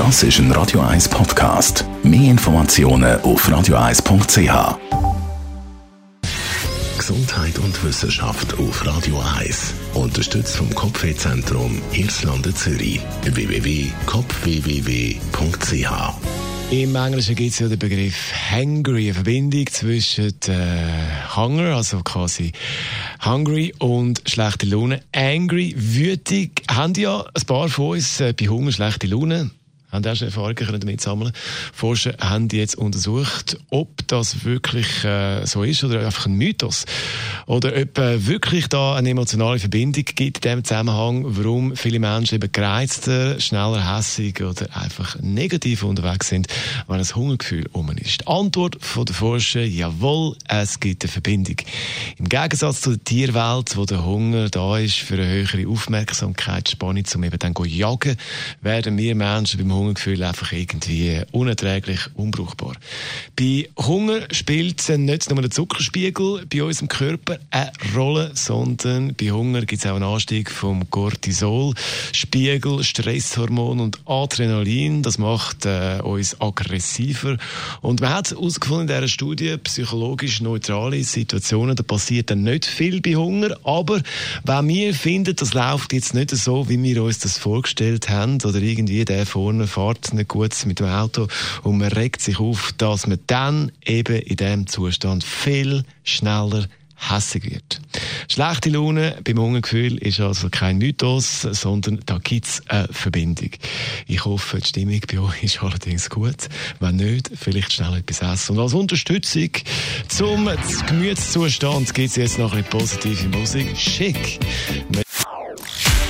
Das ist ein Radio 1 Podcast. Mehr Informationen auf radio1.ch. Gesundheit und Wissenschaft auf Radio 1. Unterstützt vom Kopfwehzentrum Irlande Zürich. www.kopfwww.ch im Englischen gibt es ja den Begriff hangry, eine Verbindung zwischen äh, Hunger, also quasi hungry und schlechte Laune. Angry, wütig, haben ja ein paar von uns äh, bei Hunger schlechte Laune haben auch schon Erfahrungen damit sammeln Forscher haben jetzt untersucht, ob das wirklich äh, so ist oder einfach ein Mythos. Oder ob äh, wirklich da eine emotionale Verbindung gibt in dem Zusammenhang, warum viele Menschen eben gereizter, schneller hässig oder einfach negativ unterwegs sind, wenn ein Hungergefühl um ist. Die Antwort von der Forscher, jawohl, es gibt eine Verbindung. Im Gegensatz zu der Tierwelt, wo der Hunger da ist für eine höhere Aufmerksamkeitsspanne, um eben dann zu jagen, werden wir Menschen beim Hungergefühl einfach irgendwie unerträglich, unbrauchbar. Bei Hunger spielt nicht nur der Zuckerspiegel bei unserem Körper eine Rolle, sondern bei Hunger gibt es auch einen Anstieg vom Cortisolspiegel, Stresshormon und Adrenalin. Das macht äh, uns aggressiver. Und man hat herausgefunden in dieser Studie, psychologisch neutrale Situationen, da passiert dann nicht viel bei Hunger, aber wenn wir finden, das läuft jetzt nicht so, wie wir uns das vorgestellt haben, oder irgendwie der vorne fährt nicht gut mit dem Auto und man regt sich auf, dass man dann eben in diesem Zustand viel schneller hässig wird. Schlechte Laune beim Hungergefühl ist also kein Mythos, sondern da gibt es eine Verbindung. Ich hoffe, die Stimmung bei euch ist allerdings gut. Wenn nicht, vielleicht schnell etwas essen. Und als Unterstützung zum Gemütszustand gibt es jetzt noch eine positive Musik. Schick!